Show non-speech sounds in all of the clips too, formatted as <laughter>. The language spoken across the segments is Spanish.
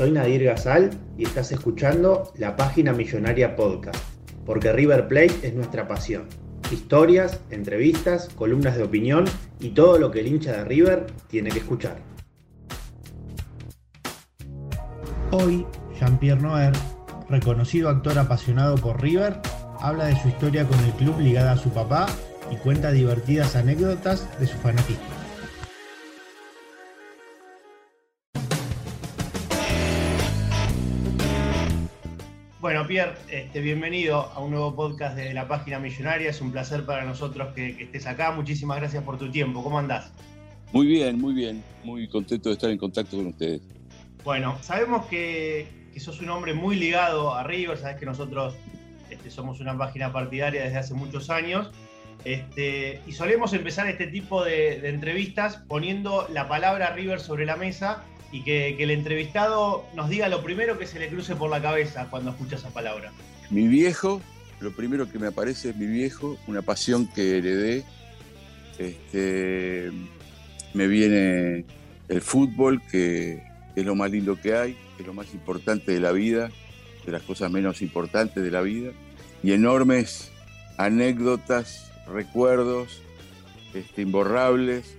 soy Nadir Gazal y estás escuchando la Página Millonaria Podcast, porque River Plate es nuestra pasión. Historias, entrevistas, columnas de opinión y todo lo que el hincha de River tiene que escuchar. Hoy, Jean-Pierre Noer, reconocido actor apasionado por River, habla de su historia con el club ligada a su papá y cuenta divertidas anécdotas de su fanatismo. Bueno, Pierre, este, bienvenido a un nuevo podcast de la página millonaria. Es un placer para nosotros que, que, estés acá. Muchísimas gracias por tu tiempo. ¿Cómo andás? Muy bien, muy bien. Muy contento de estar en contacto con ustedes. Bueno, sabemos que, que sos un hombre muy ligado a River. Sabes que nosotros este, somos una página partidaria desde hace muchos años. Este, y solemos empezar este tipo de, de, entrevistas poniendo la palabra River sobre la mesa y que, el entrevistado nos diga lo primero que se le cruce por la cabeza cuando escucha esa palabra. Mi viejo, lo primero que me aparece es mi viejo, una pasión que heredé. Este, me viene el fútbol, que es lo más lindo que hay, es lo más importante de la vida, de las cosas menos importantes de la vida, y enormes anécdotas, recuerdos este, imborrables,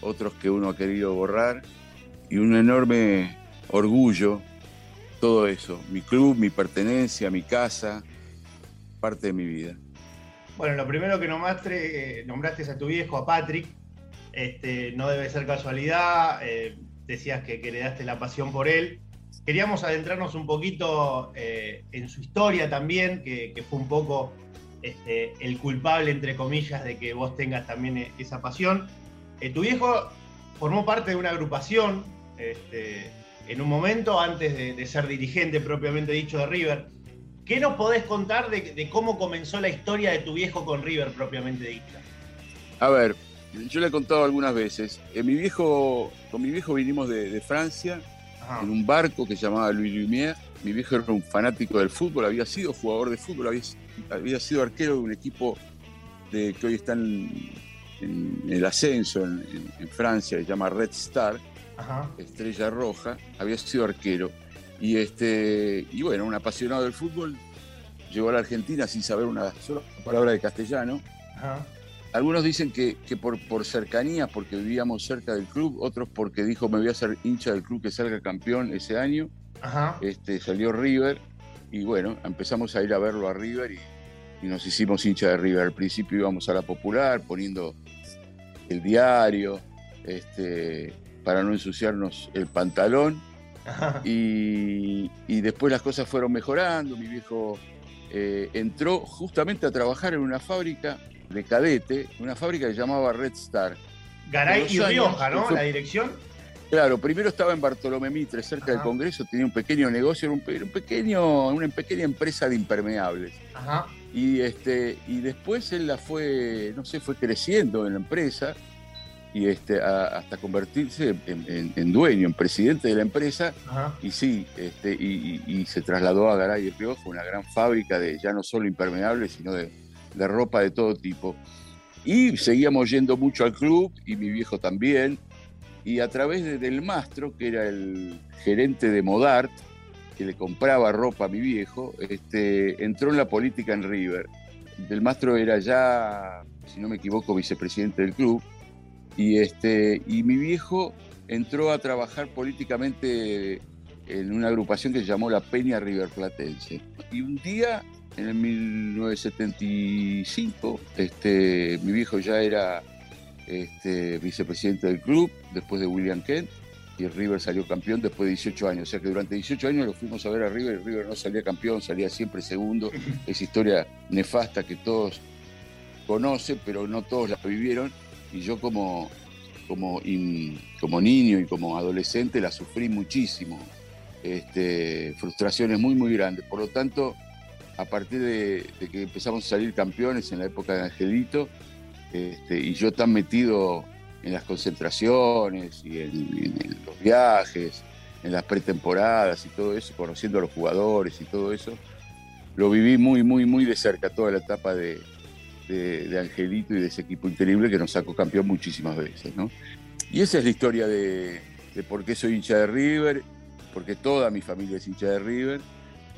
otros que uno ha querido borrar, y un enorme orgullo, todo eso, mi club, mi pertenencia, mi casa, parte de mi vida. Bueno, lo primero que nombraste, eh, nombraste a tu viejo, a Patrick, este, no debe ser casualidad, eh, decías que, que, le daste la pasión por él. Queríamos adentrarnos un poquito eh, en su historia también, que, que fue un poco este, el culpable, entre comillas, de que vos tengas también esa pasión. tu viejo formó parte de una agrupación este, en un momento antes de, de, ser dirigente propiamente dicho de River. ¿Qué nos podés contar de, de, cómo comenzó la historia de tu viejo con River propiamente dicha? A ver, yo le he contado algunas veces. Mi viejo, con mi viejo vinimos de, de Francia Ajá. en un barco que se llamaba Louis Lumière. Mi viejo era un fanático del fútbol, había sido jugador de fútbol, había, había sido arquero de un equipo de, que hoy está en, en el ascenso en, en, Francia, que se llama Red Star Ajá. Estrella Roja, había sido arquero. Y, este, y bueno, un apasionado del fútbol, llegó a la Argentina sin saber una sola palabra de castellano. Ajá. Algunos dicen que, que por, por, cercanía, porque vivíamos cerca del club, otros porque dijo me voy a ser hincha del club que salga campeón ese año. Ajá. Este, salió River y bueno, empezamos a ir a verlo a River y, y nos hicimos hincha de River. Al principio íbamos a la popular poniendo el diario, este, para no ensuciarnos el pantalón. Y, y, después las cosas fueron mejorando. Mi viejo eh, entró justamente a trabajar en una fábrica de cadete, una fábrica que se llamaba Red Star. Garay y Rioja, ¿no? Fue, la dirección. Claro, primero estaba en Bartolomé Mitre, cerca Ajá. del Congreso, tenía un pequeño negocio, un, un, pequeño, una pequeña empresa de impermeables. Ajá. Y, este, y después él la fue, no sé, fue creciendo en la empresa y este, a, hasta convertirse en, en, en, dueño, en presidente de la empresa. Ajá. Y sí, este, y, y, y, se trasladó a Garay y Rioja, una gran fábrica de ya no solo impermeables, sino de, de, ropa de todo tipo. Y seguíamos yendo mucho al club, y mi viejo también. Y a través de, del Mastro, que era el gerente de Modart, que le compraba ropa a mi viejo, este, entró en la política en River. Del Mastro era ya, si no me equivoco, vicepresidente del club y, este, y mi viejo entró a trabajar políticamente en una agrupación que se llamó la Peña River Platense. Y un día, en el 1975, este, mi viejo ya era este, vicepresidente del club, después de William Kent, y River salió campeón después de 18 años. O sea que durante 18 años lo fuimos a ver a River y River no salía campeón, salía siempre segundo. <laughs> Es historia nefasta que todos conocen, pero no todos la vivieron. Y yo como, como, como niño y como adolescente la sufrí muchísimo. Este, frustraciones muy, muy grandes. Por lo tanto, a partir de, que empezamos a salir campeones en la época de Angelito, este, y yo tan metido en las concentraciones y en, los viajes, en las pretemporadas y todo eso, conociendo a los jugadores y todo eso, lo viví muy, muy, muy de cerca toda la etapa de, Angelito y de ese equipo increíble que nos sacó campeón muchísimas veces. ¿no? Y esa es la historia de, por qué soy hincha de River, porque toda mi familia es hincha de River.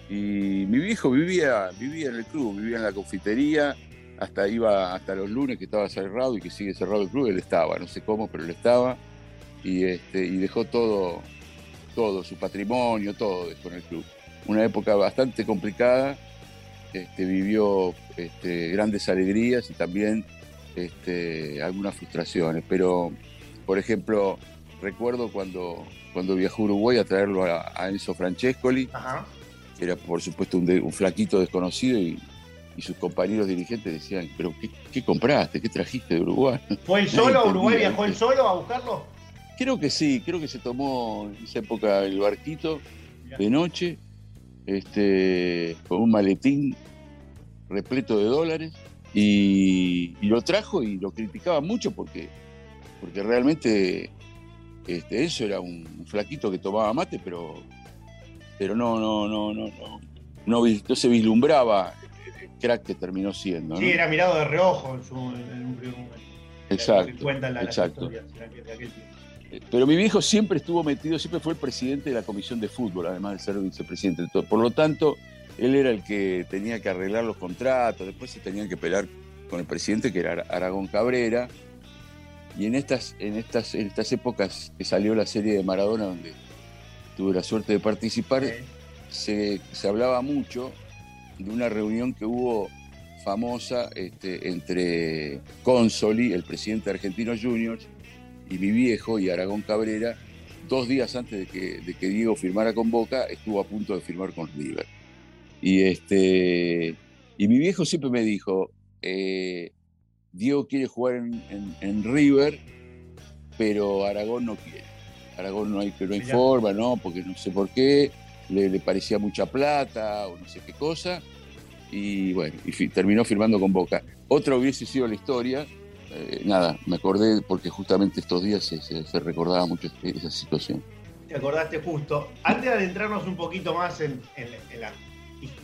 Y mi viejo vivía, vivía en el club, vivía en la confitería, hasta iba hasta los lunes que estaba cerrado y que sigue cerrado el club, él estaba, no sé cómo, pero él estaba y, este, y dejó todo, todo, su patrimonio, todo dejó en el club. Una época bastante complicada, este, vivió este, grandes alegrías y también este, algunas frustraciones, pero por ejemplo, recuerdo cuando, cuando viajó a Uruguay a traerlo a, Enzo Francescoli, que era por supuesto un, un flaquito desconocido y y sus compañeros dirigentes decían, pero ¿qué, compraste? ¿Qué trajiste de Uruguay? ¿Fue él <laughs> solo a Uruguay? ¿Viajó él solo a buscarlo? Creo que sí, creo que se tomó en esa época el barquito de noche, este, con un maletín repleto de dólares, y, lo trajo y lo criticaba mucho porque, porque realmente este, eso era un, flaquito que tomaba mate, pero, pero no, no, no, no, no, no, no se vislumbraba crack que terminó siendo. Sí, era mirado de reojo en, su, en un primer momento. Exacto. exacto. Eh, pero mi viejo siempre estuvo metido, siempre fue el presidente de la comisión de fútbol, además de ser vicepresidente. Por lo tanto, él era el que tenía que arreglar los contratos, después se tenían que pelear con el presidente, que era Aragón Cabrera. Y en estas, en estas, en estas épocas que salió la serie de Maradona, donde tuve la suerte de participar, se, se hablaba mucho de una reunión que hubo famosa este, entre Consoli, el presidente de Argentinos Juniors, y mi viejo y Aragón Cabrera, dos días antes de que, de que Diego firmara con Boca, estuvo a punto de firmar con River. Y, este, y mi viejo siempre me dijo, eh, Diego quiere jugar en, River, pero Aragón no quiere. Aragón no hay, pero no hay forma, ¿no? Porque no sé por qué le, parecía mucha plata o no sé qué cosa, y bueno, y terminó firmando con Boca. Otra hubiese sido la historia, eh, nada, me acordé porque justamente estos días se, recordaba mucho esa situación. Te acordaste justo. Antes de adentrarnos un poquito más en, las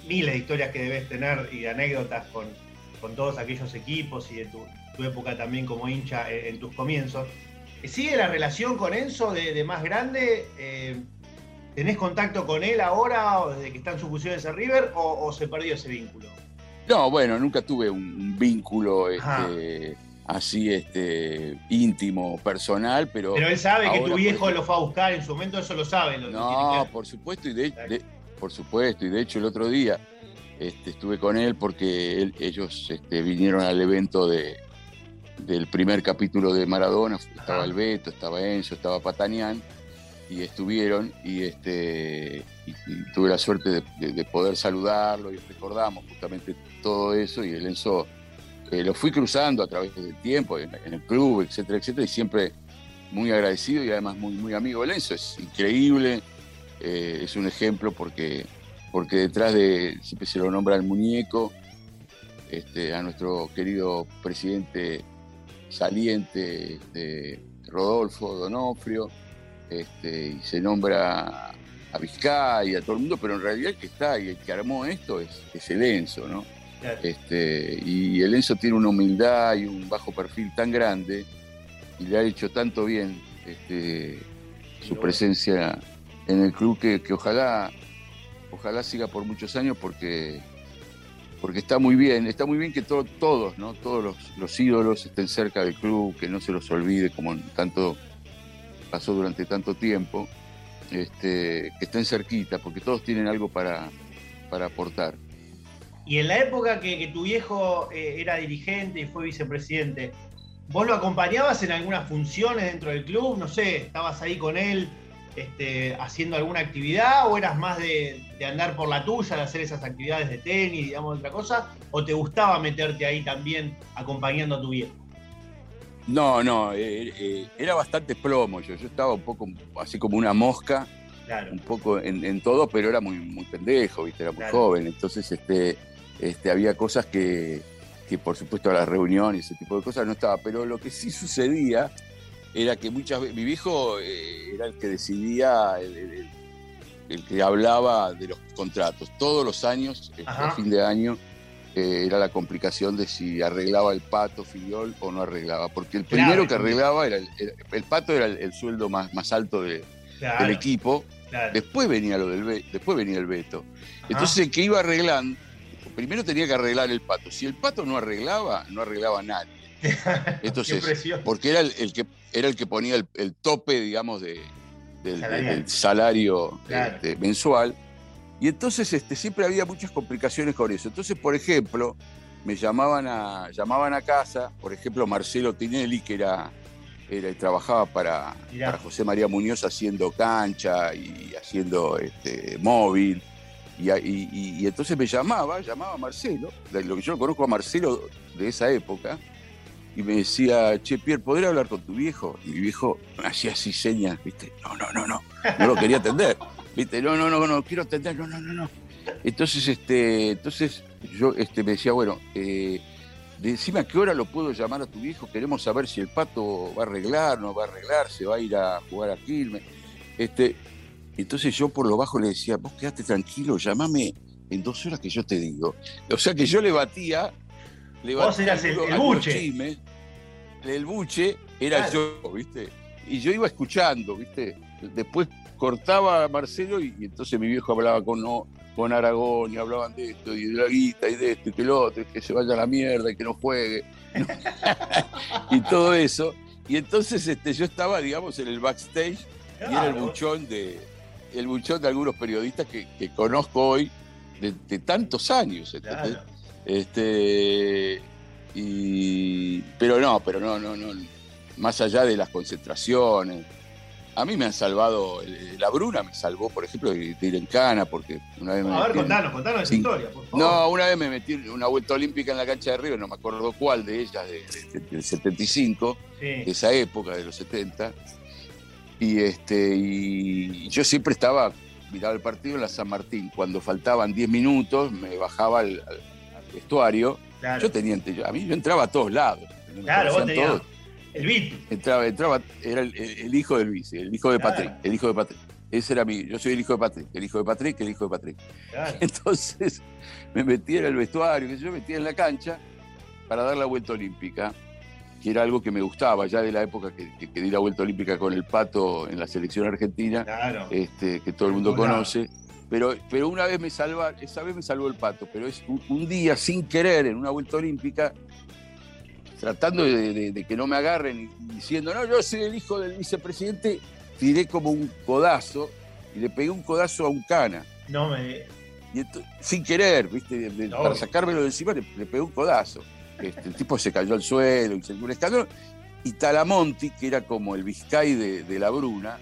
miles de historias que debes tener y de anécdotas con, con todos aquellos equipos y de tu, época también como hincha en, tus comienzos, ¿sigue la relación con Enzo de, más grande? Eh, ¿Tenés contacto con él ahora, o desde que está en sus funciones a River, o, se perdió ese vínculo? No, bueno, nunca tuve un, vínculo este, así este, íntimo, personal, pero. Pero él sabe que tu viejo lo fue a buscar en su momento, eso lo sabe. no, por supuesto, y de, por supuesto, y de hecho el otro día este, estuve con él porque ellos este, vinieron al evento de, del primer capítulo de Maradona, estaba el Beto, estaba Enzo, estaba Patanián y estuvieron y, este, tuve la suerte de, poder saludarlo y recordamos justamente todo eso y el Enzo lo fui cruzando a través del tiempo en, el club, etcétera, etcétera, y siempre muy agradecido y además muy, muy amigo del Enzo. Es increíble, eh, es un ejemplo porque, porque detrás de, siempre se lo nombra el muñeco, este, a nuestro querido presidente saliente, de Rodolfo Donofrio, este, y se nombra a Vizcaya, a todo el mundo, pero en realidad el que está y el que armó esto es, el Enzo, ¿no? Este, y el Enzo tiene una humildad y un bajo perfil tan grande y le ha hecho tanto bien este, su presencia en el club que, ojalá, ojalá siga por muchos años porque, porque está muy bien, está muy bien que todos, ¿no? todos los, los ídolos estén cerca del club, que no se los olvide como tanto pasó durante tanto tiempo, este, que estén cerquita, porque todos tienen algo para, para aportar. Y en la época que, tu viejo eh, era dirigente y fue vicepresidente, ¿vos lo acompañabas en algunas funciones dentro del club? No sé, ¿estabas ahí con él este, haciendo alguna actividad o eras más de, andar por la tuya, de hacer esas actividades de tenis, digamos, otra cosa? ¿O te gustaba meterte ahí también acompañando a tu viejo? No, no, eh, eh, era bastante plomo yo. Yo estaba un poco así como una mosca, un poco en, todo, pero era muy, muy pendejo, ¿viste? Era muy joven. Entonces, este, este, había cosas que, que, por supuesto, a las reuniones, ese tipo de cosas no estaba. Pero lo que sí sucedía era que muchas veces, mi viejo eh, era el que decidía, el, que hablaba de los contratos. Todos los años, este, a fin de año, eh, era la complicación de si arreglaba el pato Filiol o no arreglaba. Porque el primero que arreglaba era el, pato era el, sueldo más, más alto del equipo. Después venía lo del después venía el veto. Entonces el que iba arreglando, primero tenía que arreglar el pato. Si el pato no arreglaba, no arreglaba nadie. <laughs> Entonces, porque era el, que era el que ponía el, tope, digamos, de, del, salario este, mensual. Y entonces este, siempre había muchas complicaciones con eso. Entonces, por ejemplo, me llamaban a, llamaban a casa, por ejemplo, Marcelo Tinelli, que era, era trabajaba para, para, José María Muñoz haciendo cancha y haciendo este, móvil. Y, entonces me llamaba, llamaba a Marcelo, lo que yo conozco a Marcelo de esa época, y me decía, che, Pierre, ¿podría hablar con tu viejo? Y mi viejo hacía así señas, ¿viste? No, no, no, no, no lo quería atender, <laughs> ¿viste? No, no, no, no, quiero atender, no, no, no, no. Entonces, este, entonces yo este, me decía, bueno, eh, decime a qué hora lo puedo llamar a tu viejo, queremos saber si el pato va a arreglar, no va a arreglar, se va a ir a jugar a Quilmes. Este, entonces yo por lo bajo le decía, vos quedate tranquilo, llámame en dos horas que yo te digo. O sea que yo le batía Vos eras el, buche. el buche era yo, ¿viste? Y yo iba escuchando, ¿viste? Después cortaba a Marcelo y, entonces mi viejo hablaba con, con Aragón y hablaban de esto y de la guita y de esto y que lo otro, y que se vaya a la mierda y que no juegue. <laughs> y todo eso. Y entonces este, yo estaba, digamos, en el backstage y era el buchón de el buchón de algunos periodistas que, conozco hoy de, tantos años. Este, y, pero no, pero no, no, no. Más allá de las concentraciones. A mí me han salvado, la Bruna me salvó, por ejemplo, de, ir en cana, porque una vez me. A ver, contanos, contanos esa historia, por favor. No, una vez me metí una vuelta olímpica en la cancha de Río, no me acuerdo cuál de ellas, del 75, de esa época, de los 70. Y, este, y yo siempre estaba, miraba el partido en la San Martín. Cuando faltaban 10 minutos, me bajaba al vestuario, yo tenía, a mí yo entraba a todos lados. Claro, vos tenías el vice. Entraba, entraba, era el, hijo del vice, el hijo de Patrick, el hijo de Patrick. Ese era mi, yo soy el hijo de Patrick, el hijo de Patrick, el hijo de Patrick. <laughs> Entonces me metí en el vestuario, que yo me metí en la cancha para dar la vuelta olímpica, que era algo que me gustaba ya de la época que, que, di la vuelta olímpica con el pato en la selección argentina, este, que todo el mundo conoce. Pero, pero una vez me salva, esa vez me salvó el pato, pero es un, día sin querer en una vuelta olímpica, tratando de, que no me agarren y diciendo, no, yo soy el hijo del vicepresidente, tiré como un codazo y le pegué un codazo a un cana. No me. Y sin querer, ¿viste? Para sacármelo de encima le, pegué un codazo. Este, el tipo se cayó al suelo y se dio un escalón. Y Talamonti, que era como el Vizcay de, la Bruna,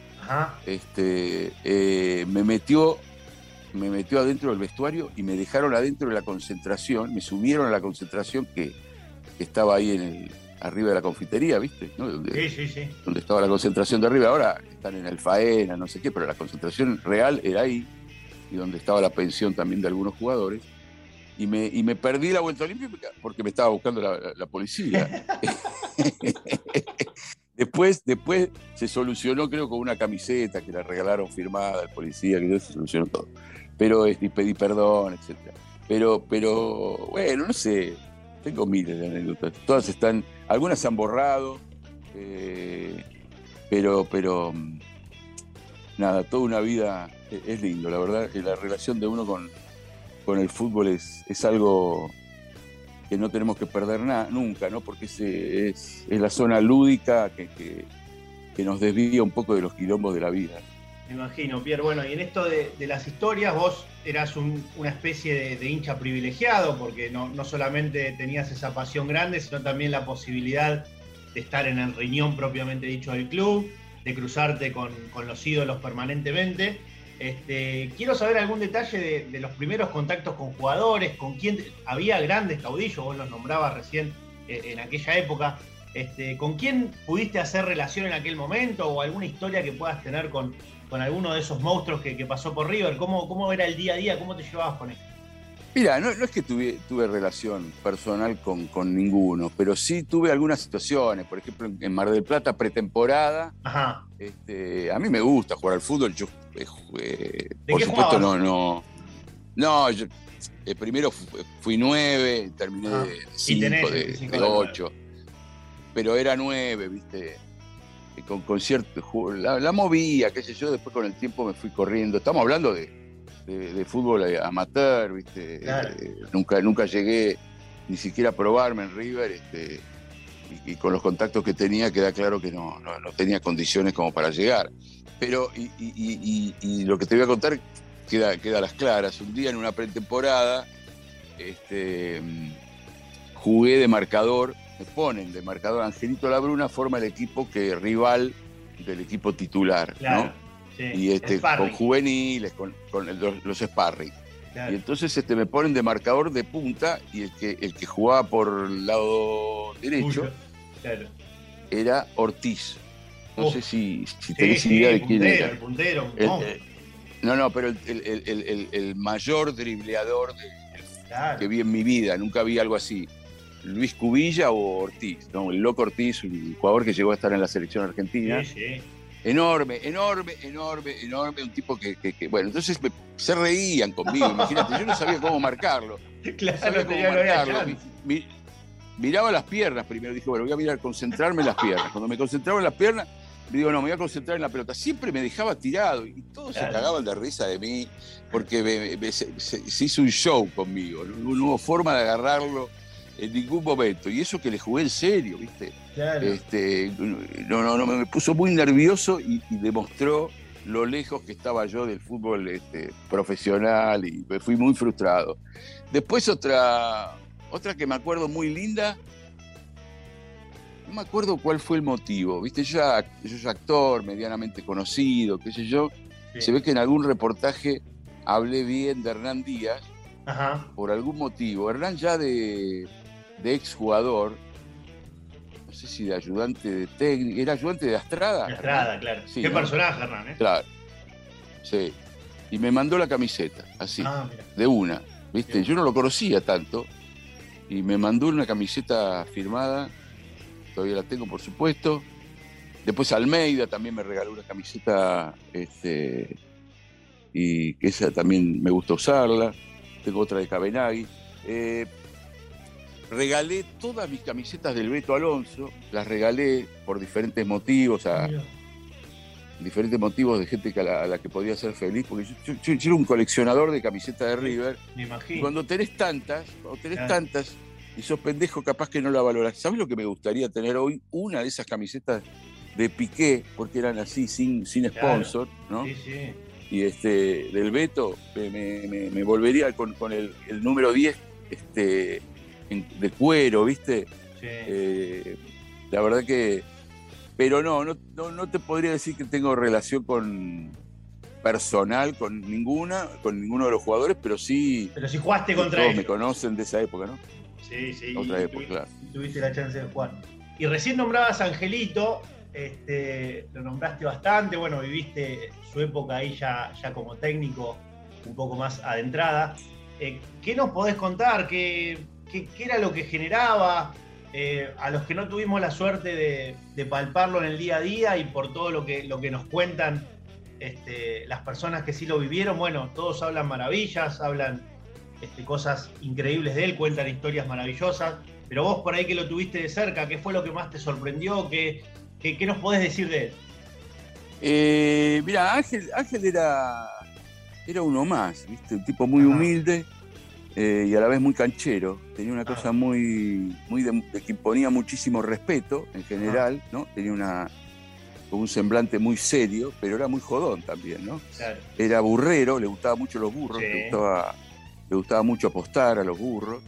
Este, eh, me metió me metió adentro del vestuario y me dejaron adentro de la concentración, me subieron a la concentración que, estaba ahí en el, arriba de la confitería, ¿viste? Donde, sí, sí, sí. Donde estaba la concentración de arriba, ahora están en el Faena, no sé qué, pero la concentración real era ahí, y donde estaba la pensión también de algunos jugadores. Y me, y me perdí la vuelta olímpica porque me estaba buscando la, policía. <laughs> después, después se solucionó, creo, con una camiseta que la regalaron firmada al policía, que se solucionó todo pero y pedí perdón, etc. Pero, pero, bueno, no sé, tengo miles de anécdotas. Todas están, algunas se han borrado, eh, pero, pero, nada, toda una vida es, lindo, la verdad, la relación de uno con, con el fútbol es, es algo que no tenemos que perder nada, nunca, ¿no? Porque es, es, la zona lúdica que, que nos desvía un poco de los quilombos de la vida. Me imagino, Pierre. Bueno, y en esto de, las historias, vos eras una especie de, hincha privilegiado, porque no, solamente tenías esa pasión grande, sino también la posibilidad de estar en el riñón propiamente dicho del club, de cruzarte con, los ídolos permanentemente. Este, quiero saber algún detalle de, los primeros contactos con jugadores, con quién había grandes caudillos, vos los nombrabas recién eh, en aquella época. Este, ¿Con quién pudiste hacer relación en aquel momento o alguna historia que puedas tener con, con alguno de esos monstruos que, pasó por River? ¿Cómo, ¿Cómo, era el día a día? ¿Cómo te llevabas con él? Mira, no, es que tuve, tuve relación personal con, con, ninguno, pero sí tuve algunas situaciones. Por ejemplo, en Mar del Plata, pretemporada. Ajá. Este, a mí me gusta jugar al fútbol. Yo, eh, por supuesto, no, no. No, yo eh, primero fui nueve, terminé de cinco, de, ocho. Pero era nueve, viste con conciertos, la, movía, qué sé yo, después con el tiempo me fui corriendo. Estamos hablando de, fútbol amateur, ¿viste? Eh, nunca, nunca llegué ni siquiera a probarme en River, este, y, con los contactos que tenía queda claro que no, no, tenía condiciones como para llegar. Pero, y, lo que te voy a contar queda, queda a las claras. Un día en una pretemporada, este, jugué de marcador me ponen de marcador Angelito Labruna, forma el equipo que rival del equipo titular, ¿no? y este, con juveniles, con, los, sparring. Y entonces este, me ponen de marcador de punta y el que, el que jugaba por el lado derecho era Ortiz. No sé si, si tenés idea de quién era. El puntero, eh, no, no, pero el, mayor dribleador que vi en mi vida, nunca vi algo así. Luis Cubilla o Ortiz, ¿no? El loco Ortiz, un jugador que llegó a estar en la selección argentina. Sí, sí. Enorme, enorme, enorme, enorme, un tipo que, bueno, entonces se reían conmigo, imagínate, yo no sabía cómo marcarlo. <laughs> Claro, no sabía cómo marcarlo. miraba las piernas primero, dije, bueno, voy a mirar, concentrarme en las piernas. Cuando me concentraba en las piernas, digo, no, me voy a concentrar en la pelota. Siempre me dejaba tirado y todos se cagaban de risa de mí porque se, hizo un show conmigo. No, no hubo forma de agarrarlo en ningún momento. Y eso que le jugué en serio, ¿viste? Este, no, no, no, me puso muy nervioso y, demostró lo lejos que estaba yo del fútbol este, profesional y me fui muy frustrado. Después otra, otra que me acuerdo muy linda, no me acuerdo cuál fue el motivo, ¿viste? Yo ya, yo soy actor, medianamente conocido, qué sé yo. Se ve que en algún reportaje hablé bien de Hernán Díaz, por algún motivo. Hernán ya de, de exjugador, no sé si de ayudante de técnico, era ayudante de Astrada. Astrada, claro. Qué personaje, Hernán, ¿eh? Claro. Sí. Y me mandó la camiseta, así, ah, de una. ¿Viste? Yo no lo conocía tanto. Y me mandó una camiseta firmada, todavía la tengo, por supuesto. Después Almeida también me regaló una camiseta, este, y que esa también me gusta usarla. Tengo otra de Cabenagui. Eh, regalé todas mis camisetas del Beto Alonso, las regalé por diferentes motivos, a diferentes motivos de gente a la, que podía ser feliz, porque yo, era un coleccionador de camisetas de River. Me imagino. cuando tenés tantas, cuando tenés tantas, y sos pendejo, capaz que no la valorás. ¿Sabes lo que me gustaría tener hoy? Una de esas camisetas de Piqué, porque eran así, sin, sin sponsor, ¿no? Sí, sí. Y este, del Beto, me, volvería con, el, el número 10 este, de cuero, ¿viste? Eh, la verdad que. Pero no, no, no, te podría decir que tengo relación con personal con ninguna, con ninguno de los jugadores, pero sí. Pero si jugaste contra todos me conocen de esa época, ¿no? Sí, sí. Otra época, claro. Tuviste la chance de jugar. Y recién nombrabas a Angelito, este, lo nombraste bastante, bueno, viviste su época ahí ya, ya como técnico un poco más adentrada. Eh, ¿Qué nos podés contar? ¿Qué, qué, era lo que generaba, eh, a los que no tuvimos la suerte de, palparlo en el día a día y por todo lo que, lo que nos cuentan este, las personas que sí lo vivieron, bueno, todos hablan maravillas, hablan este, cosas increíbles de él, cuentan historias maravillosas, pero vos por ahí que lo tuviste de cerca, ¿qué fue lo que más te sorprendió? ¿Qué, qué, nos podés decir de él? Eh, mira, Ángel, Ángel era, era uno más, ¿viste? un tipo muy humilde eh, y a la vez muy canchero. Tenía una cosa muy, muy de, que imponía muchísimo respeto en general, ¿no? Tenía una, con un semblante muy serio, pero era muy jodón también, ¿no? Era burrero, le gustaban mucho los burros, le, gustaba, le gustaba mucho apostar a los burros.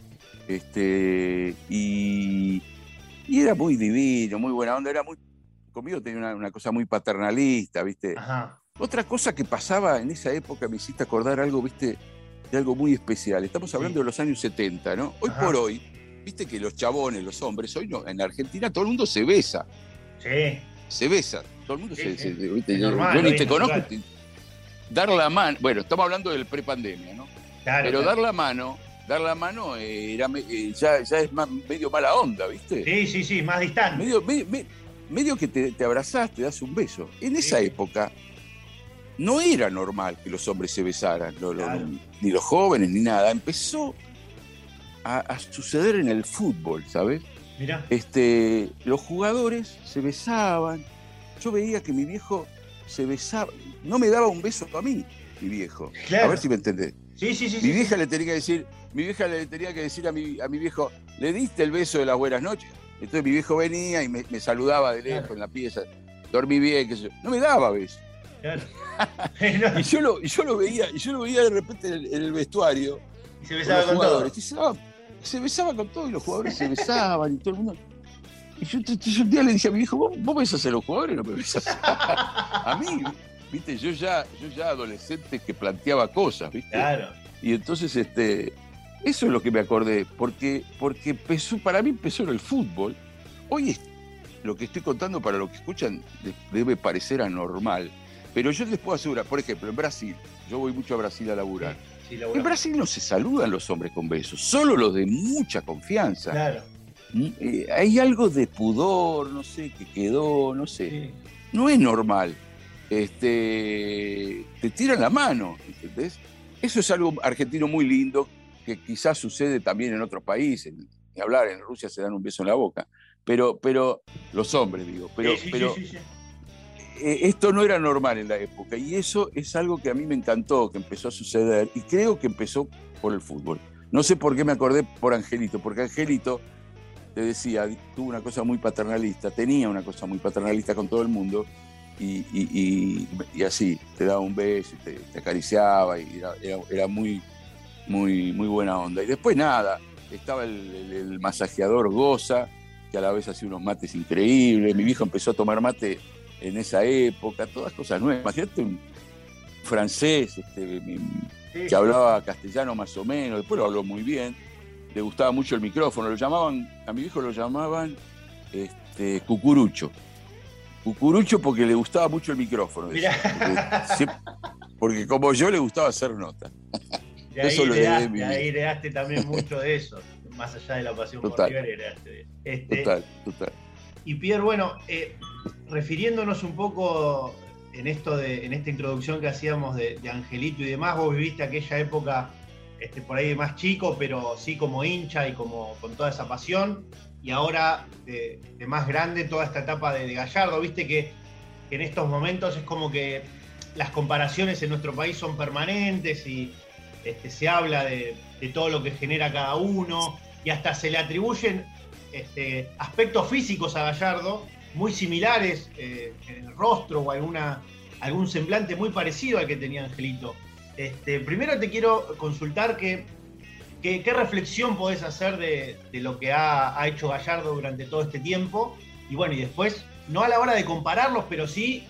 Este, y, era muy divino, muy buena onda, era muy. Conmigo tenía una, cosa muy paternalista, ¿viste? Otra cosa que pasaba en esa época, me hiciste acordar algo, ¿viste? De algo muy especial. Estamos hablando de los años 70, ¿no? Hoy por hoy, viste que los chabones, los hombres, hoy no, en Argentina todo el mundo se besa. Sí. Se besa. Todo el mundo se, yo, ni te conozco. dar la mano, bueno, estamos hablando del prepandemia, ¿no? Pero dar la mano, dar la mano eh, era, eh, ya, es medio mala onda, ¿viste? Sí, sí, sí, más distante. Medio, que te, te abrazás, te das un beso. En esa época no era normal que los hombres se besaran, ni los jóvenes, ni nada. Empezó a, suceder en el fútbol, ¿sabes? Mira. Este, los jugadores se besaban. Yo veía que mi viejo se besaba, no me daba un beso a mí, mi viejo. A ver si me entendés. Sí, sí, sí. Mi vieja le tenía que decir, mi vieja le tenía que decir a mi, a mi viejo, ¿le diste el beso de las buenas noches? Entonces mi viejo venía y me, saludaba de lejos en la pieza, dormí bien, qué sé yo. No me daba beso. Claro. <laughs> y, yo lo, yo lo veía, y yo lo veía de repente en el, vestuario. Y se besaba con, todo. se besaba con todo y los jugadores se besaban y todo el mundo. Y yo, un día le dije a mi hijo, ¿vos, vos besas a los jugadores no me besas <laughs> a, mí? ¿Viste? Yo ya, yo ya adolescente que planteaba cosas, ¿viste? Claro. Y entonces, este, eso es lo que me acordé, porque, porque empezó, para mí empezó en el fútbol. Hoy es, lo que estoy contando para los que escuchan debe parecer anormal, pero yo les puedo asegurar, por ejemplo, en Brasil, yo voy mucho a Brasil a laburar. en Brasil no se saludan los hombres con besos, solo los de mucha confianza. Claro. ¿Mm? Eh, hay algo de pudor, no sé, que quedó, no sé. No es normal. Este, te tiran la mano, ¿entendés? Eso es algo argentino muy lindo que quizás sucede también en otros países. Ni hablar, en Rusia se dan un beso en la boca. Pero, pero los hombres, digo. Pero, pero eh, esto no era normal en la época y eso es algo que a mí me encantó, que empezó a suceder y creo que empezó por el fútbol. No sé por qué me acordé por Angelito, porque Angelito, te decía, tuvo una cosa muy paternalista, tenía una cosa muy paternalista con todo el mundo y, así, te daba un beso, te, te acariciaba y era, muy, muy, muy buena onda. Y después nada, estaba el, el masajeador Goza, que a la vez hacía unos mates increíbles. Mi viejo empezó a tomar mate en esa época, todas cosas nuevas. Imagínate un francés este, que hablaba castellano más o menos, después lo habló muy bien, le gustaba mucho el micrófono, lo llamaban, a mi hijo lo llamaban este, cucurucho. Cucurucho porque le gustaba mucho el micrófono. Porque, como yo le gustaba hacer nota. Y ahí, eso lo heredaste, también mucho de eso, más allá de la pasión por River, heredaste este, total, total. Y Pierre, bueno, eh, refiriéndonos un poco en esto de, en esta introducción que hacíamos de, Angelito y demás, vos viviste aquella época este, por ahí más chico, pero sí como hincha y como con toda esa pasión. Y ahora de, más grande toda esta etapa de, Gallardo, viste que, en estos momentos es como que las comparaciones en nuestro país son permanentes y este, se habla de, todo lo que genera cada uno y hasta se le atribuyen este, aspectos físicos a Gallardo muy similares eh, en el rostro o alguna, algún semblante muy parecido al que tenía Angelito. Este, primero te quiero consultar que, qué reflexión podés hacer de, lo que ha, hecho Gallardo durante todo este tiempo. Y bueno, y después, no a la hora de compararlos, pero sí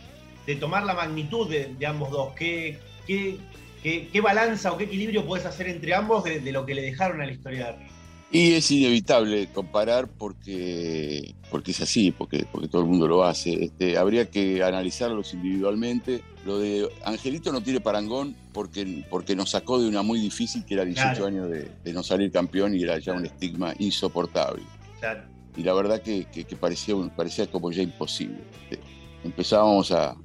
de tomar la magnitud de, ambos dos. ¿Qué, qué, qué, balanza o qué equilibrio podés hacer entre ambos de, de lo que le dejaron a la historia de? Y es inevitable comparar porque, porque es así, porque, porque todo el mundo lo hace. Este, habría que analizarlos individualmente. Lo de Angelito no tiene parangón porque, porque nos sacó de una muy difícil, que era 18 años de, no salir campeón y era ya un estigma insoportable. Y la verdad que, parecía, parecía como ya imposible. Este, empezábamos a,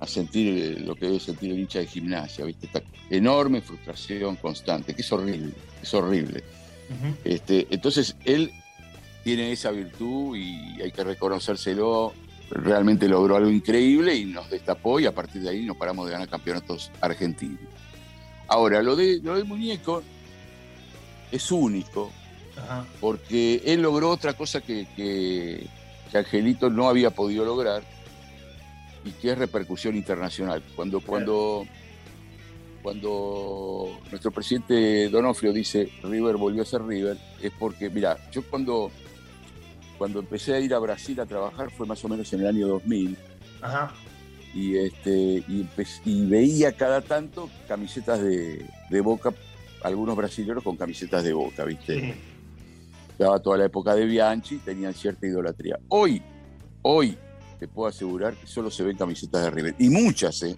a sentir lo que debe sentir el hincha de gimnasia, ¿viste? Esta enorme frustración constante, que es horrible, es horrible este, entonces él tiene esa virtud y hay que reconocérselo. Realmente logró algo increíble y nos destapó y a partir de ahí nos paramos de ganar campeonatos argentinos. Ahora, lo de lo del muñeco es único porque él logró otra cosa que, que, Angelito no había podido lograr, y que es repercusión internacional. Cuando, cuando, cuando nuestro presidente Donofrio dice River volvió a ser River, es porque, mira, yo cuando, cuando empecé a ir a Brasil a trabajar fue más o menos en el año 2000. Ajá. Y, este, y, veía cada tanto camisetas de, de Boca, algunos brasileños con camisetas de Boca, ¿viste? Daba toda la época de Bianchi, tenían cierta idolatría. Hoy, hoy, te puedo asegurar que solo se ven camisetas de River. Y muchas, ¿eh?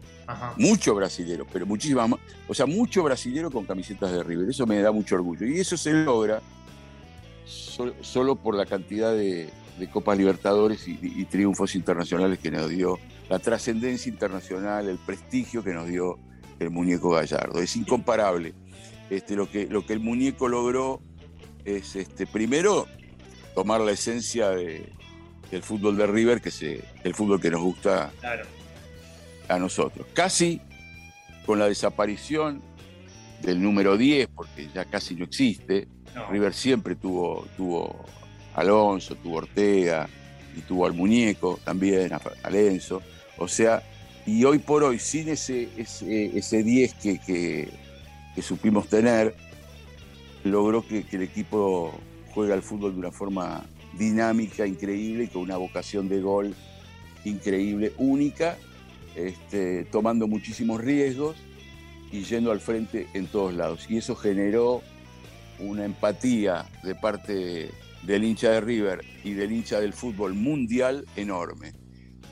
Muchos brasileros, pero muchísimas más. O sea, mucho brasilero con camisetas de River. Eso me da mucho orgullo. Y eso se logra solo, por la cantidad de, Copas Libertadores y, triunfos internacionales que nos dio, la trascendencia internacional, el prestigio que nos dio el muñeco Gallardo. Es incomparable. Este, lo, que, lo que el muñeco logró es, este, primero, tomar la esencia de, el fútbol de River, que se, el fútbol que nos gusta a nosotros. Casi con la desaparición del número 10, porque ya casi no existe, River siempre tuvo, tuvo Alonso, tuvo Ortega y tuvo al muñeco también, a, Lenzo. O sea, y hoy por hoy, sin ese, ese, 10 que, que, supimos tener, logró que, que el equipo juegue al fútbol de una forma dinámica increíble con una vocación de gol increíble, única, este, tomando muchísimos riesgos y yendo al frente en todos lados. Y eso generó una empatía de parte del hincha de River y del hincha del fútbol mundial enorme.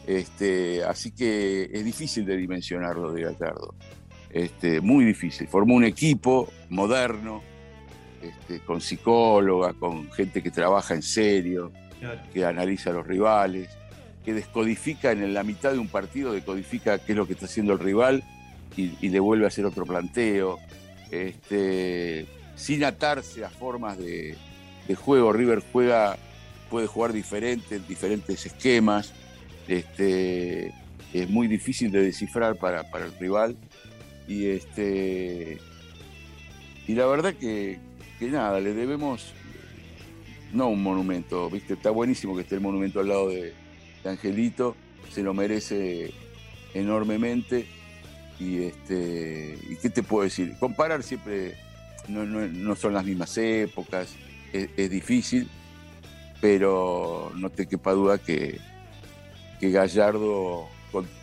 Este, así que es difícil de dimensionarlo de Gallardo. Este, muy difícil. Formó un equipo moderno, este, con psicóloga, con gente que trabaja en serio, que analiza a los rivales, que descodifica en la mitad de un partido, decodifica qué es lo que está haciendo el rival y, le vuelve a hacer otro planteo. Este, sin atarse a formas de, juego, River juega, puede jugar diferentes, diferentes esquemas. Este, es muy difícil de descifrar para, para el rival. Y, este, y la verdad que, que nada, le debemos, no un monumento, ¿viste? Está buenísimo que esté el monumento al lado de, Angelito, se lo merece enormemente. Y, este, ¿y qué te puedo decir? Comparar siempre no, son las mismas épocas, es, difícil, pero no te quepa duda que, que Gallardo,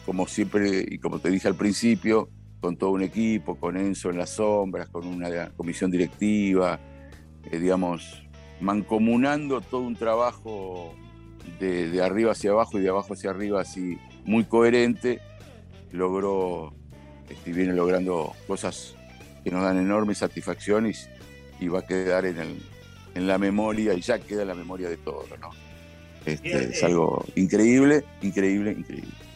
como siempre y como te dije al principio, con todo un equipo, con Enzo en las sombras, con una comisión directiva, eh, digamos, mancomunando todo un trabajo de, arriba hacia abajo y de abajo hacia arriba, así muy coherente, logró, este, viene logrando cosas que nos dan enormes satisfacciones y va a quedar en, el, en la memoria, y ya queda en la memoria de todos, ¿no? Este, es algo increíble, increíble, increíble.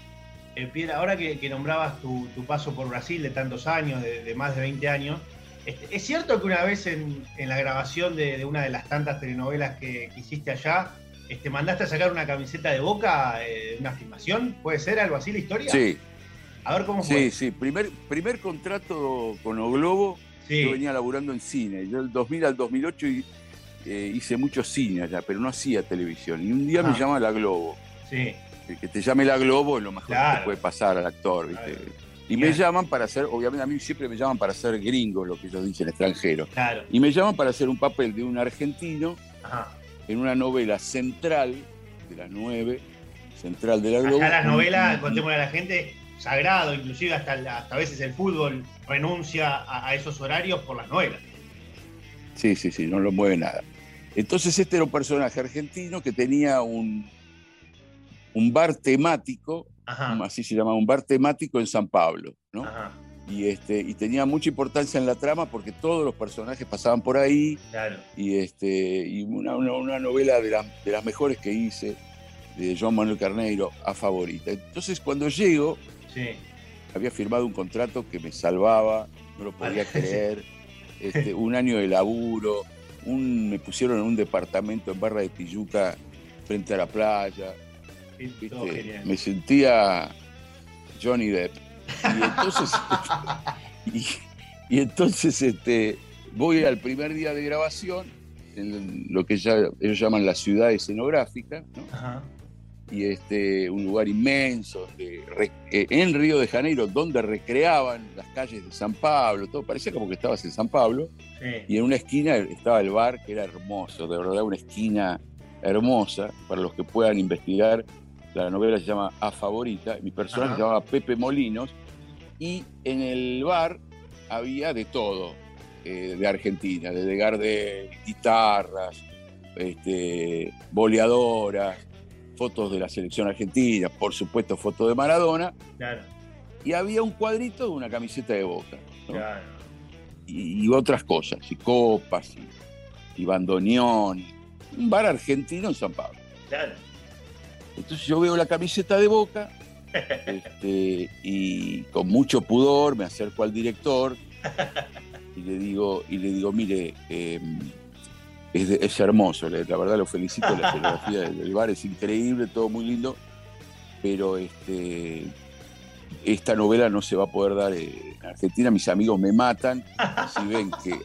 Eh, Pierre, ahora que, nombrabas tu, paso por Brasil de tantos años, de, más de 20 años, este, ¿es cierto que una vez en, la grabación de, una de las tantas telenovelas que, hiciste allá, este, mandaste a sacar una camiseta de boca, eh, una filmación? ¿Puede ser algo así la historia? Sí. A ver cómo fue. Sí, sí. Primer, primer contrato con O Globo, yo venía laburando en cine. Yo del 2000 al 2008 eh, hice mucho cine allá, pero no hacía televisión. Y un día me ah. llama la Globo. Sí que te llame la Globo es lo mejor que puede pasar al actor, ¿viste? Y me llaman para hacer, obviamente a mí siempre me llaman para ser gringo, lo que ellos dicen, extranjero. Claro. Y me llaman para hacer un papel de un argentino en una novela central, de las nueve, central de la Globo. Acá las novelas, contémosle a la gente, sagrado, inclusive hasta, hasta a veces el fútbol renuncia a, a esos horarios por las novelas. Sí, sí, sí, no lo mueve nada. Entonces este era un personaje argentino que tenía un, un bar temático, así se llama, un bar temático en San Pablo, ¿no? Y, este, y tenía mucha importancia en la trama porque todos los personajes pasaban por ahí. Claro. Y, este, y una, una, novela de, de, las mejores que hice, de Joan Manuel Carneiro, a favorita. Entonces, cuando llego, había firmado un contrato que me salvaba, no lo podía <laughs> creer. Este, un año de laburo, un, me pusieron en un departamento en Barra de Tijuca frente a la playa me sentía Johnny Depp. Y entonces, <laughs> y, entonces este, voy al primer día de grabación, en lo que ya, ellos llaman la ciudad escenográfica, y este, un lugar inmenso eh, en Río de Janeiro, donde recreaban las calles de San Pablo, todo parecía como que estabas en San Pablo, y en una esquina estaba el bar que era hermoso, de verdad una esquina hermosa, para los que puedan investigar, la novela se llama A Favorita, mi personaje se llamaba Pepe Molinos, y en el bar había de todo, eh, de Argentina, desde Gardel, guitarras, este, boleadoras, fotos de la selección argentina, por supuesto fotos de Maradona. Y había un cuadrito de una camiseta de boca. Y, otras cosas, y copas, y, bandoneón. Un bar argentino en San Pablo. Entonces yo veo la camiseta de boca <laughs> este, y con mucho pudor me acerco al director y le digo, y le digo mire, em, es, hermoso, la, verdad lo felicito, la fotografía del, bar es increíble, todo muy lindo, pero este, esta novela no se va a poder dar en Argentina, mis amigos me matan si ven que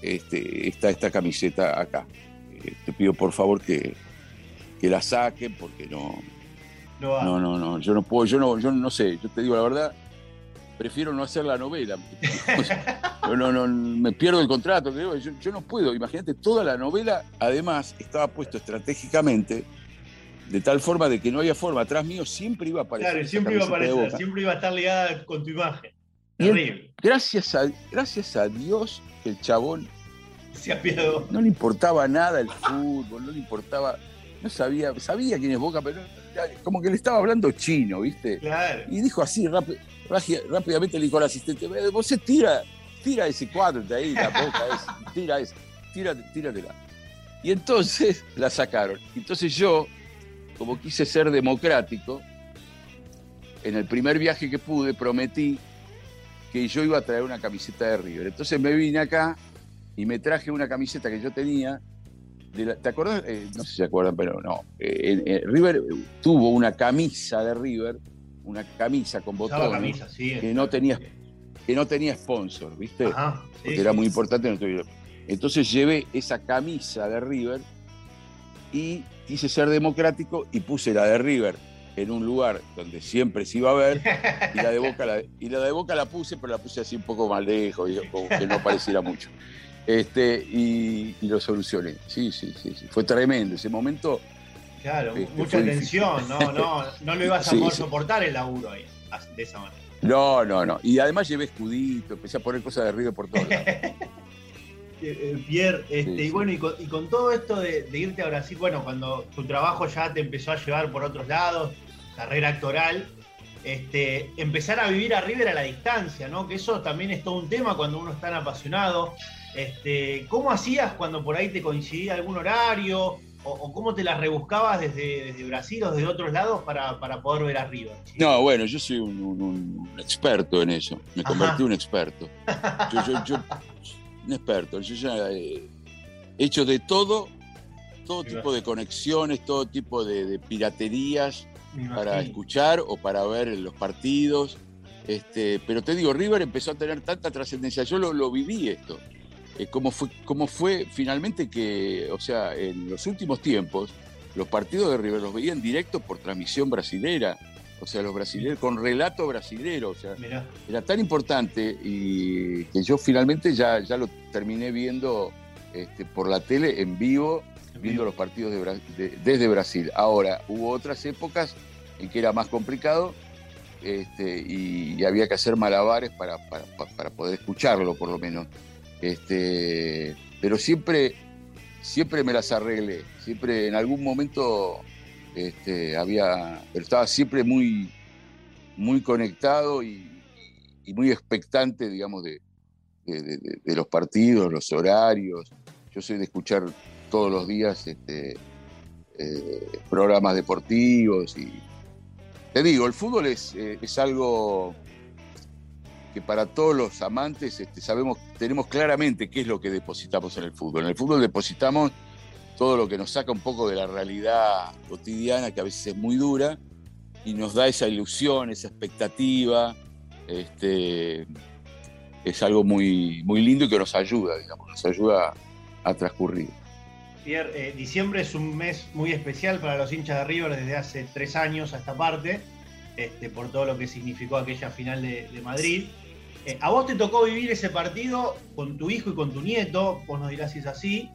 este, está esta camiseta acá. Eh, te pido por favor que, que la saquen porque no, no, no, no, yo no puedo, yo no, yo no sé, yo te digo la verdad, prefiero no hacer la novela. <laughs> no, no, me pierdo el contrato. Yo, no puedo. Imagínate, toda la novela, además, estaba puesto estratégicamente de tal forma de que no había forma. Atrás mío siempre iba a aparecer. Claro, siempre iba a aparecer, siempre iba a estar ligada con tu imagen. Terrible. gracias, a, gracias a Dios, el chabón. Se apiadó. No le importaba nada el fútbol, no le importaba. No sabía, sabía quién es Boca, pero como que le estaba hablando chino, ¿viste? Claro. Y dijo así rápido rápidamente le dijo al asistente, vos tira, tira ese cuadro de ahí, la boca <laughs> tira ese, tírate, tíratela. Y entonces <laughs> la sacaron. Entonces yo, como quise ser democrático, en el primer viaje que pude prometí que yo iba a traer una camiseta de River. Entonces me vine acá y me traje una camiseta que yo tenía. ¿Te acuerdas? Eh, no sé si se acuerdan, pero no. Eh, River tuvo una camisa de River una camisa con botones que no tenía que no tenía sponsor, ¿viste? Porque era muy importante. Entonces llevé esa camisa de River y quise ser democrático y puse la de River en un lugar donde siempre se iba a ver y la de Boca la, y la de Boca la puse, pero la puse así un poco más lejos, como que no pareciera mucho. Este, y, lo solucioné. Sí, sí, sí, sí, Fue tremendo. Ese momento Claro, este, mucha tensión, no, no, no lo ibas a poder soportar el laburo ahí, de esa manera. No, no, no. Y además llevé escudito, empecé a poner cosas de ruido por todos lados. <laughs> Eh, eh, Pierre, este, y bueno, y con, todo esto de, irte a Brasil, bueno, cuando tu trabajo ya te empezó a llevar por otros lados, carrera actoral, este, empezar a vivir a River a la distancia, ¿no? Que eso también es todo un tema cuando uno está tan apasionado. Este, ¿Cómo hacías cuando por ahí te coincidía algún horario? o, cómo te las rebuscabas desde, Brasil o desde otros lados para, poder ver arriba? No, bueno, yo soy un, experto en eso. Me convertí en un experto. Yo, un experto. Yo ya he hecho de todo, todo tipo de conexiones, todo tipo de, piraterías para escuchar o para ver los partidos. Este, pero te digo, River empezó a tener tanta trascendencia. Yo lo, lo viví esto. Eh, cómo, fue, cómo fue finalmente que, o sea, en los últimos tiempos, los partidos de River los veían directo por transmisión brasilera, o sea, los brasileños, con relato brasilero, o sea, era tan importante y que yo finalmente ya, ya lo terminé viendo este, por la tele en vivo, viendo los partidos desde Brasil. Ahora, hubo otras épocas en que era más complicado este, y, había que hacer malabares para, para poder escucharlo, por lo menos. Este, pero siempre, siempre me las arreglé. Siempre en algún momento este, había, pero estaba siempre muy, muy conectado y, muy expectante, digamos, de, los partidos, los horarios. Yo soy de escuchar todos los días este, eh, programas deportivos y te digo, el fútbol es, eh, es algo que para todos los amantes este, sabemos, tenemos claramente qué es lo que depositamos en el fútbol. En el fútbol depositamos todo lo que nos saca un poco de la realidad cotidiana, que a veces es muy dura, y nos da esa ilusión, esa expectativa. Este, es algo muy, muy lindo y que nos ayuda, digamos, nos ayuda a transcurrir. Pierre, eh, diciembre es un mes muy especial para los hinchas de River desde hace tres años a esta parte, este, por todo lo que significó aquella final de, Madrid. Eh, a vos te tocó vivir ese partido con tu hijo y con tu nieto, vos nos dirás si es así.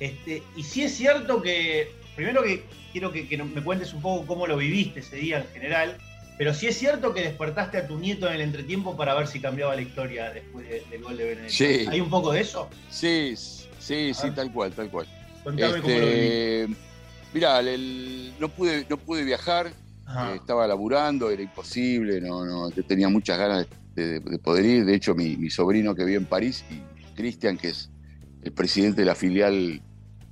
Este, y si es cierto que, primero que quiero que, me cuentes un poco cómo lo viviste ese día en general, pero si es cierto que despertaste a tu nieto en el entretiempo para ver si cambiaba la historia después del gol de Benedetto. Sí. ¿Hay un poco de eso? Sí, sí, sí, tal cual, tal cual. Contame cómo lo este, Mirá, no, pude, no pude viajar, eh, estaba laburando, era imposible, no, no, yo tenía muchas ganas de, poder ir. De hecho, mi, sobrino que vive en París, y Cristian, que es el presidente de la filial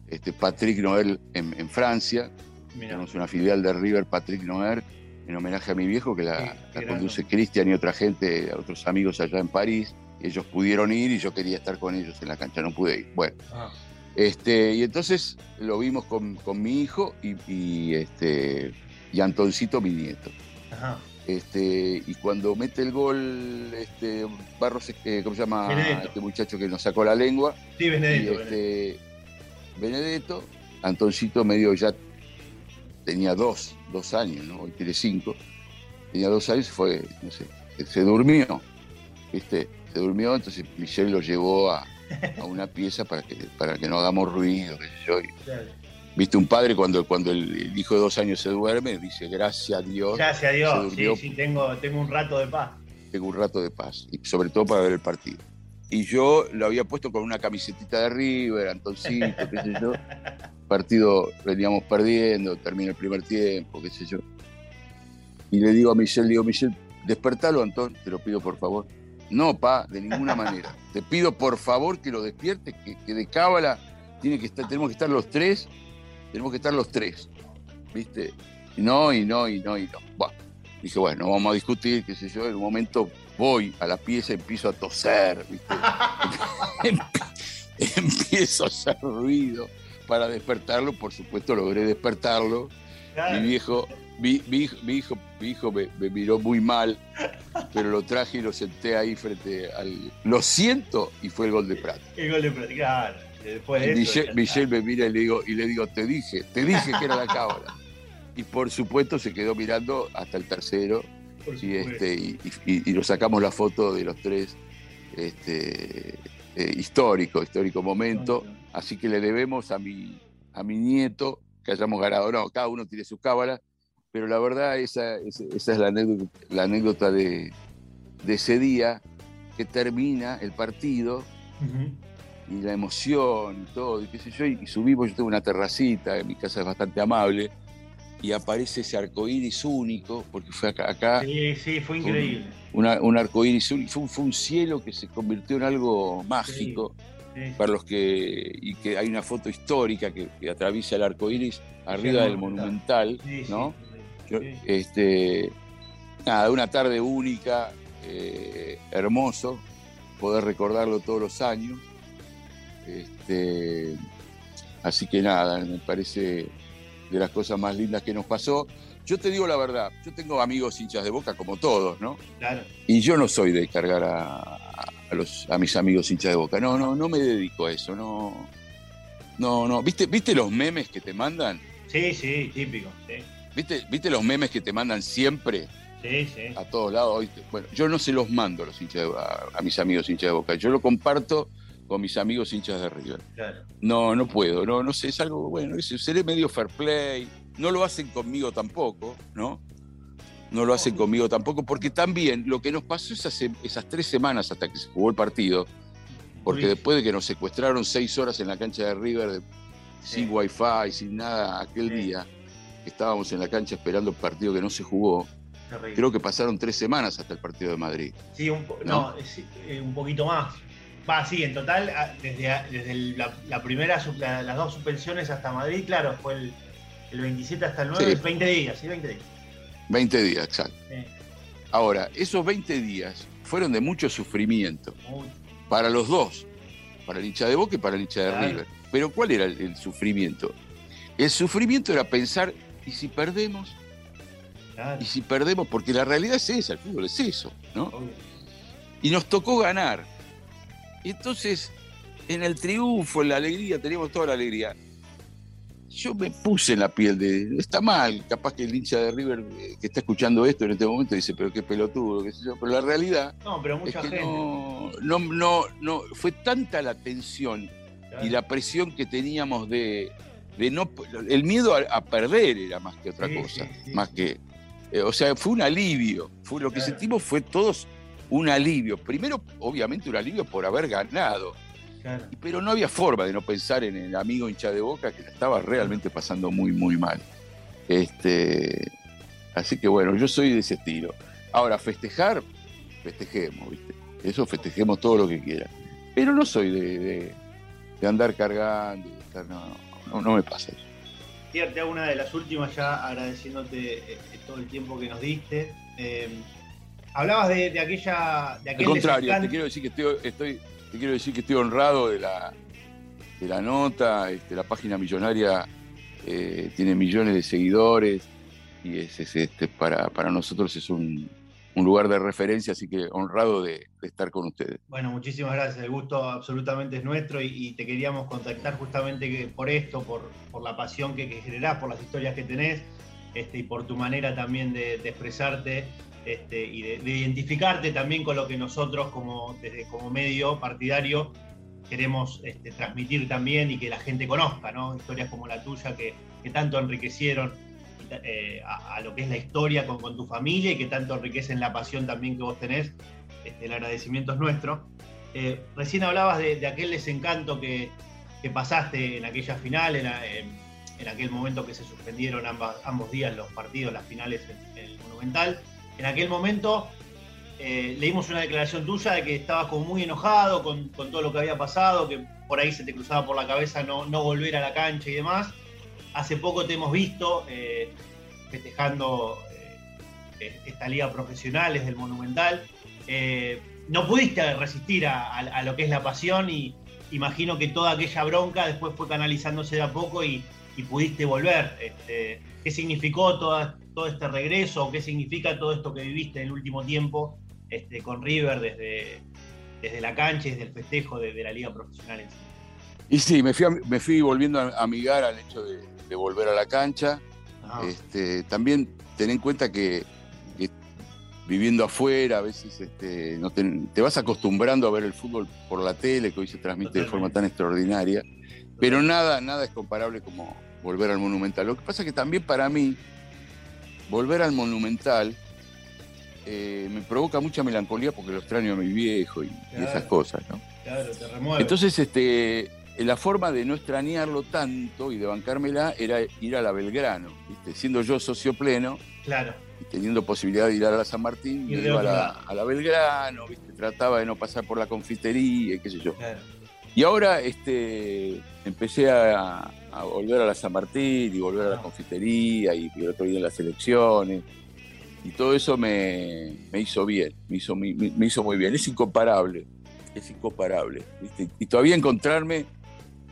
este, Patrick Noel en, Francia, tenemos una filial de River Patrick Noel, en homenaje a mi viejo, que la, conduce Cristian y otra gente, otros amigos allá en París. Ellos pudieron ir y yo quería estar con ellos en la cancha, no pude ir. Bueno, ah. Este, y entonces lo vimos con, mi hijo y, este, y Antoncito, mi nieto. Este, y cuando mete el gol, este, Barros, eh, ¿cómo se llama este muchacho que nos sacó la lengua? Sí, Benedetto. este, Benedetto, Antoncito medio ya tenía dos, dos años, ¿no? Hoy tiene cinco. Tenía dos años, fue, no sé, se durmió, ¿viste? Se durmió, entonces Michelle lo llevó a, a una pieza para que, para que no hagamos ruido. <laughs> Viste, un padre cuando, cuando el, hijo de dos años se duerme, dice, gracias a Dios. Gracias a Dios, sí, sí, tengo, tengo un rato de paz. Tengo un rato de paz, y sobre todo para ver el partido. Y yo lo había puesto con una camisetita de River, Antoncito, qué sé yo. <laughs> Partido veníamos perdiendo, termina el primer tiempo, qué sé yo. Y le digo a Michelle, digo, Michelle, despertalo, Antón, te lo pido por favor. No, pa, de ninguna manera. Te pido por favor que lo despiertes, que, de cábala tiene que estar, tenemos que estar los tres, tenemos que estar los tres. ¿Viste? Y no, y no, y no, y no. Bueno, dije, bueno, vamos a discutir, qué sé yo, en un momento voy a la pieza, empiezo a toser, ¿viste? <laughs> empiezo a hacer ruido para despertarlo, por supuesto logré despertarlo. Mi viejo, mi, hijo, mi hijo me, miró muy mal, pero lo traje y lo senté ahí frente al. Lo siento y fue el gol de Prat. El gol de Prat, claro. Después de Michelle, me mira y le, digo, y le digo, te dije, te dije que era la cámara. Y por supuesto se quedó mirando hasta el tercero. Y, este, y, nos sacamos la foto de los tres. Este, eh, histórico, histórico momento. Así que le debemos a mi, a mi nieto que hayamos ganado. No, cada uno tiene sus cábalas pero la verdad esa, esa es la anécdota, la anécdota de, ese día que termina el partido y la emoción y todo, y qué sé yo, y subimos, yo tengo una terracita, mi casa es bastante amable, y aparece ese arcoíris único, porque fue acá. sí, sí, fue increíble. Un, un arcoíris único, fue, un cielo que se convirtió en algo mágico. para los que. y que hay una foto histórica que, atraviesa el arcoíris arriba del monumental, ¿no? este, nada, una tarde única, eh, hermoso, poder recordarlo todos los años. Este, así que nada, me parece de las cosas más lindas que nos pasó. Yo te digo la verdad, yo tengo amigos hinchas de boca como todos, ¿no? Claro. Y yo no soy de cargar a, los, a mis amigos hinchas de boca. No, no, no me dedico a eso, no. No, no. ¿Viste, ¿Viste los memes que te mandan? Sí, sí, típico, sí. ¿Viste, ¿Viste los memes que te mandan siempre? Sí, sí. A todos lados. Bueno, yo no se los mando a, los hinchas a, mis amigos hinchas de Boca. Yo lo comparto con mis amigos hinchas de River. Claro. No, no puedo. No, no sé, es algo, bueno, seré medio fair play. No lo hacen conmigo tampoco, ¿no? No lo hacen conmigo tampoco, porque también lo que nos pasó esas, esas tres semanas hasta que se jugó el partido, porque después de que nos secuestraron seis horas en la cancha de River, sin wifi, sin nada aquel día, estábamos en la cancha esperando el partido que no se jugó. Creo que pasaron tres semanas hasta el partido de Madrid. Sí, un, no, eh, un poquito más. Va, sí, en total, desde, desde la, primera, las dos suspensiones hasta Madrid, claro, fue el, el 27 hasta el 9, 20 días, sí, 20 días. 20 días, exacto. Ahora, esos 20 días fueron de mucho sufrimiento para los dos, para el hincha de Boca y para el hincha de River. Pero ¿cuál era el sufrimiento? El sufrimiento era pensar ¿y si perdemos? ¿Y si perdemos? Porque la realidad es esa, el fútbol es eso, ¿no? Y nos tocó ganar. Y entonces, en el triunfo, en la alegría, teníamos toda la alegría. yo me puse en la piel de. Está mal, capaz que el hincha de River eh, que está escuchando esto en este momento dice, pero qué pelotudo, qué sé yo. Pero la realidad. No, pero mucha gente. No, no, no, Fue tanta la tensión y la presión que teníamos de, de no. El miedo a, perder era más que otra cosa. Más que. Eh, o sea, fue un alivio. Fue, lo que sentimos fue todos un alivio. Primero, obviamente, un alivio por haber ganado pero no había forma de no pensar en el amigo hincha de boca que estaba realmente pasando muy, muy mal. Este, así que bueno, yo soy de ese estilo. Ahora, festejar, festejemos, ¿viste? Eso festejemos todo lo que quiera. Pero no soy de, andar cargando, no, no, me pasa eso. Te una de las últimas ya agradeciéndote eh, todo el tiempo que nos diste. Eh, hablabas de, aquella. De Al contrario, te quiero decir que estoy, estoy te quiero decir que estoy honrado de la, de la nota. Este, la página millonaria eh, tiene millones de seguidores y es, este, para, para nosotros es un, lugar de referencia, así que honrado de, estar con ustedes. Bueno, muchísimas gracias. El gusto absolutamente es nuestro y, te queríamos contactar justamente por esto, por, por la pasión que, que, generás, por las historias que tenés este, y por tu manera también de, de expresarte este, y de, identificarte también con lo que nosotros como, desde, como medio partidario queremos este, transmitir también y que la gente conozca, ¿no? Historias como la tuya que, tanto enriquecieron eh, a, lo que es la historia con, tu familia y que tanto enriquecen la pasión también que vos tenés. Este, el agradecimiento es nuestro. Eh, recién hablabas de, aquel desencanto que, pasaste en aquella final, en, en, aquel momento que se suspendieron ambos días los partidos, las finales en el Monumental en aquel momento eh, leímos una declaración tuya de que estabas como muy enojado con, todo lo que había pasado, que por ahí se te cruzaba por la cabeza no, volver a la cancha y demás. Hace poco te hemos visto eh, festejando eh, esta liga profesional desde el Monumental. no pudiste resistir a, lo que es la pasión y imagino que toda aquella bronca después fue canalizándose de a poco y, pudiste volver. Este, ¿Qué significó toda, todo este regreso, qué significa todo esto que viviste en el último tiempo este, con River desde, desde la cancha y desde el festejo de, la liga profesional en sí. Y sí, me fui, me fui volviendo a amigar al hecho de, volver a la cancha. Este, también ten en cuenta que, viviendo afuera, a veces este, no te, vas acostumbrando a ver el fútbol por la tele, que hoy se transmite de forma tan extraordinaria, pero nada, nada es comparable como volver al Monumental. Lo que pasa es que también para mí, volver al Monumental eh, me provoca mucha melancolía porque lo extraño a mi viejo y, esas cosas, ¿no? Claro, te remueve. Entonces, este, la forma de no extrañarlo tanto y de bancármela era ir a la Belgrano, ¿viste? siendo yo socio pleno. Claro. Y teniendo posibilidad de ir a la San Martín, me iba a la, Belgrano, ¿viste? trataba de no pasar por la confitería, qué sé yo. Y ahora este, empecé a, volver a la San Martín y volver a la confitería y, el otro día en las elecciones. Y todo eso me, hizo bien, me hizo, me, hizo muy bien. Es incomparable, es incomparable. Y todavía encontrarme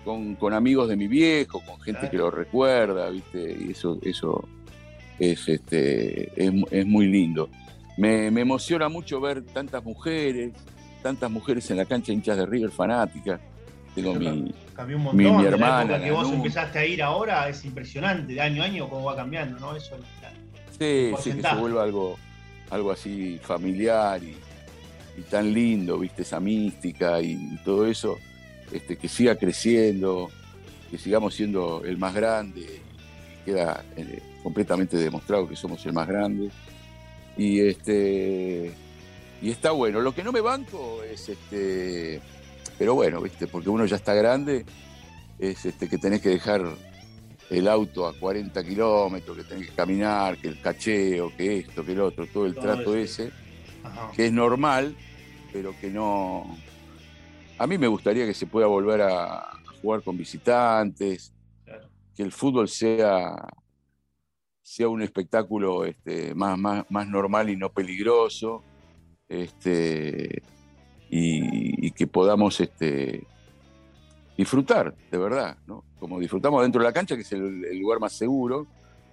con, amigos de mi viejo, con gente que lo recuerda, ¿viste? y eso, eso es, este, es, muy lindo. Me, emociona mucho ver tantas mujeres, tantas mujeres en la cancha hinchas de River fanáticas. Tengo mi, cambió un montón. Mi, hermana. La que vos empezaste a ir ahora es impresionante, de año a año cómo va cambiando, ¿no? Eso Sí, sí, que se vuelva algo, algo así familiar y, tan lindo, viste, esa mística y, todo eso, este, que siga creciendo, que sigamos siendo el más grande, queda eh, completamente demostrado que somos el más grande. Y este y está bueno. Lo que no me banco es este pero bueno, viste, porque uno ya está grande, es este que tenés que dejar el auto a 40 kilómetros, que tenés que caminar, que el cacheo, que esto, que el otro, todo el trato ese, que es normal, pero que no... A mí me gustaría que se pueda volver a, jugar con visitantes, que el fútbol sea, sea un espectáculo este, más, más, más normal y no peligroso, este, y, y que podamos este, disfrutar, de verdad, ¿no? Como disfrutamos dentro de la cancha, que es el, lugar más seguro,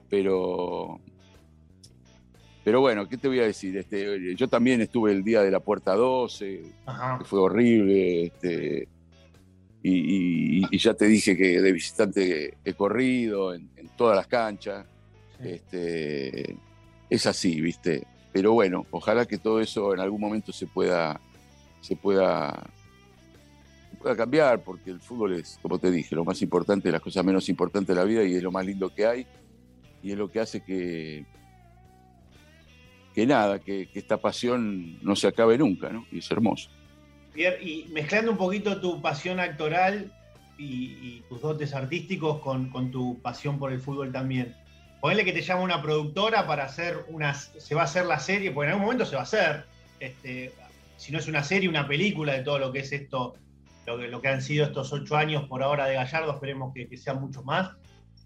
pero pero bueno, ¿qué te voy a decir? Este, yo también estuve el día de la puerta 12, que fue horrible, este, y, ya te dije que de visitante he corrido en, todas las canchas. Este, es así, ¿viste? Pero bueno, ojalá que todo eso en algún momento se pueda, se pueda, cambiar, porque el fútbol es, como te dije, lo más importante, las cosas menos importantes de la vida y es lo más lindo que hay. Y es lo que hace que, que nada, que, esta pasión no se acabe nunca, ¿no? Y es hermoso. Pierre, y mezclando un poquito tu pasión actoral y, tus dotes artísticos con, con, tu pasión por el fútbol también. Ponle que te llama una productora para hacer una. Se va a hacer la serie, porque en algún momento se va a hacer. Este, si no es una serie, una película de todo lo que es esto, lo que, lo que han sido estos ocho años por ahora de Gallardo, esperemos que, sean muchos más.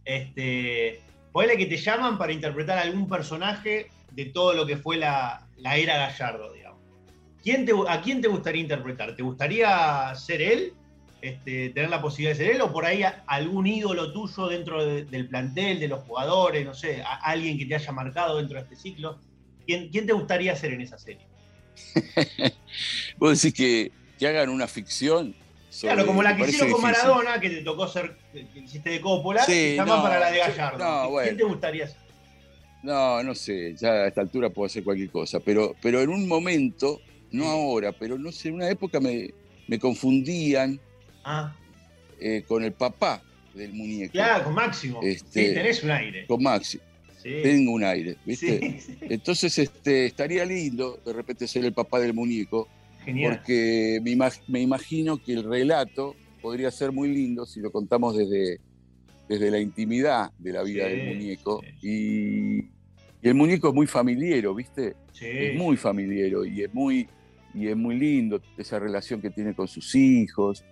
Este, ponle que te llaman para interpretar algún personaje de todo lo que fue la, era Gallardo, digamos. ¿Quién ¿A quién te gustaría interpretar? ¿Te gustaría ser él? Este, tener la posibilidad de ser él o por ahí algún ídolo tuyo dentro del plantel, de los jugadores, no sé, alguien que te haya marcado dentro de este ciclo. ¿Quién, quién te gustaría ser en esa serie? <laughs> Vos decís que, que hagan una ficción. claro, como la que hicieron con Maradona, que te tocó ser, que hiciste de Coppola, sí, para la de Gallardo. ¿Quién te gustaría ser? No, no sé, ya a esta altura puedo hacer cualquier cosa, pero, pero en un momento, no ahora, pero no sé, en una época me, confundían ah. eh, con el papá del muñeco. Claro, con Máximo. Este, sí, tenés un aire. Con Máximo. Tengo un aire, ¿viste? Entonces este, estaría lindo de repente ser el papá del muñeco, Genial. porque me, me imagino que el relato podría ser muy lindo si lo contamos desde, desde la intimidad de la vida del muñeco. Y, el muñeco es muy familiero, ¿viste? Es muy familiero y es muy, y es muy lindo esa relación que tiene con sus hijos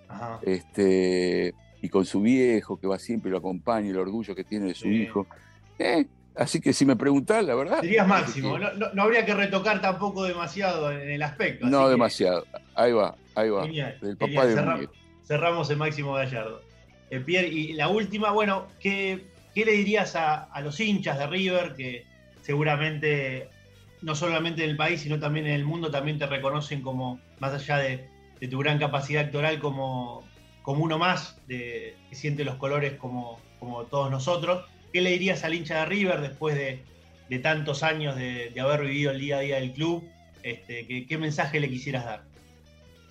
este, y con su viejo, que va siempre y lo acompaña, el orgullo que tiene de su hijo. Eh, así que si me preguntás, la verdad. Serías máximo, no, habría que retocar tampoco demasiado en el aspecto. No demasiado, ahí va, ahí va. del papá del muñeco. Cerramos el máximo Gallardo. Eh, Pierre, y la última, bueno, ¿qué, qué le dirías a, los hinchas de River que seguramente no solamente en el país, sino también en el mundo también te reconocen como, más allá de, tu gran capacidad actoral, como, como uno más, de, que siente los colores como, como todos nosotros? ¿Qué le dirías al hincha de River después de, tantos años de, haber vivido el día a día del club? Este, ¿qué, mensaje le quisieras dar?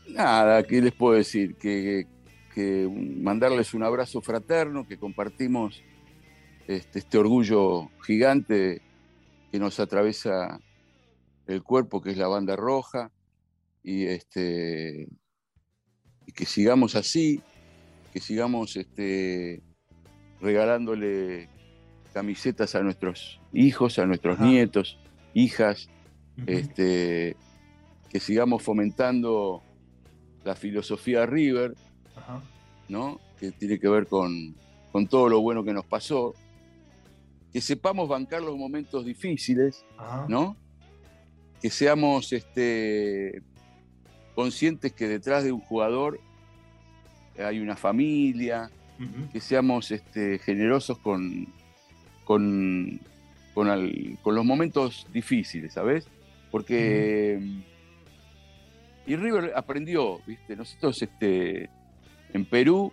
Nada, ¿qué les puedo decir? Que, mandarles un abrazo fraterno, que compartimos este, este, orgullo gigante que nos atraviesa el cuerpo, que es la banda roja, y, este, que sigamos así, que sigamos regalándole camisetas a nuestros hijos, a nuestros nietos, hijas, este, que sigamos fomentando la filosofía River, ¿no? que tiene que ver con, todo lo bueno que nos pasó, que sepamos bancar los momentos difíciles, ¿no? que seamos este, conscientes que detrás de un jugador hay una familia, que seamos este, generosos con, con, con, los momentos difíciles, ¿sabes? Porque... Y River aprendió, ¿viste? Nosotros este, en Perú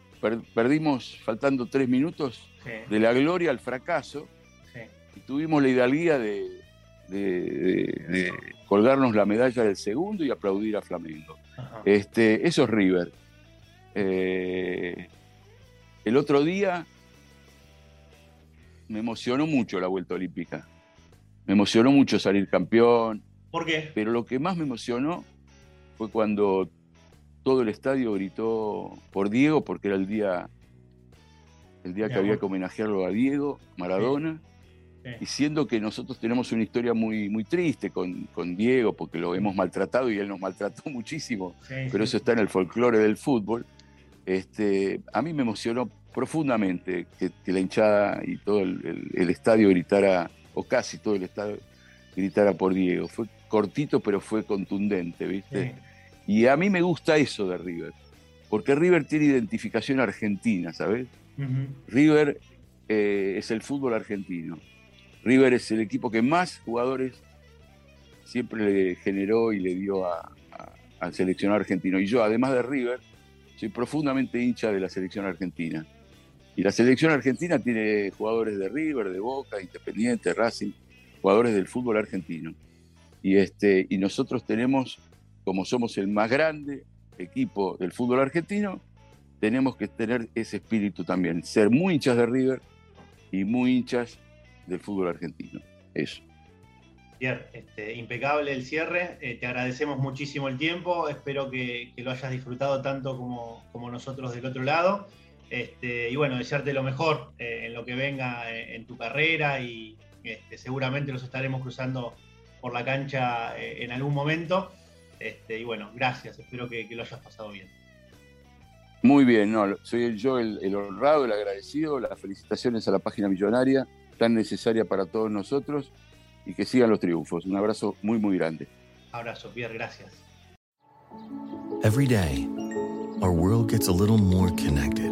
perdimos faltando tres minutos de la gloria al fracaso y tuvimos la hidalguía de, colgarnos la medalla del segundo y aplaudir a Flamengo. Este, eso es River. Eh, el otro día me emocionó mucho la vuelta olímpica. Me emocionó mucho salir campeón. ¿Por qué? Pero lo que más me emocionó fue cuando todo el estadio gritó por Diego, porque era el día, el día que había que homenajearlo a Diego, Maradona. Y siendo que nosotros tenemos una historia muy, muy triste con, Diego, porque lo hemos maltratado y él nos maltrató <laughs> muchísimo, pero eso está en el folclore del fútbol, este, a mí me emocionó profundamente que, la hinchada y todo el, estadio gritara, o casi todo el estadio gritara por Diego. Fue cortito, pero fue contundente, ¿viste? Y a mí me gusta eso de River, porque River tiene identificación argentina, ¿sabes? River eh, es el fútbol argentino. River es el equipo que más jugadores siempre le generó y le dio al seleccionado argentino. Y yo, además de River, soy profundamente hincha de la selección argentina. Y la selección argentina tiene jugadores de River, de Boca, Independiente, Racing, jugadores del fútbol argentino. Y, este, y nosotros tenemos, como somos el más grande equipo del fútbol argentino, tenemos que tener ese espíritu también, ser muy hinchas de River y muy hinchas del fútbol argentino. Eso. Pierre, este, impecable el cierre, eh, te agradecemos muchísimo el tiempo, espero que, lo hayas disfrutado tanto como, como, nosotros del otro lado. Este, y bueno, desearte lo mejor eh, en lo que venga eh, en, tu carrera y este, seguramente los estaremos cruzando por la cancha en algún momento. Este, y bueno, gracias, espero que, lo hayas pasado bien. Muy bien, no, soy yo el, el honrado, el agradecido, las felicitaciones a la página millonaria, tan necesaria para todos nosotros y que sigan los triunfos. Un abrazo muy, muy grande. Abrazo, Pierre, gracias. Every day, our world gets a little more connected,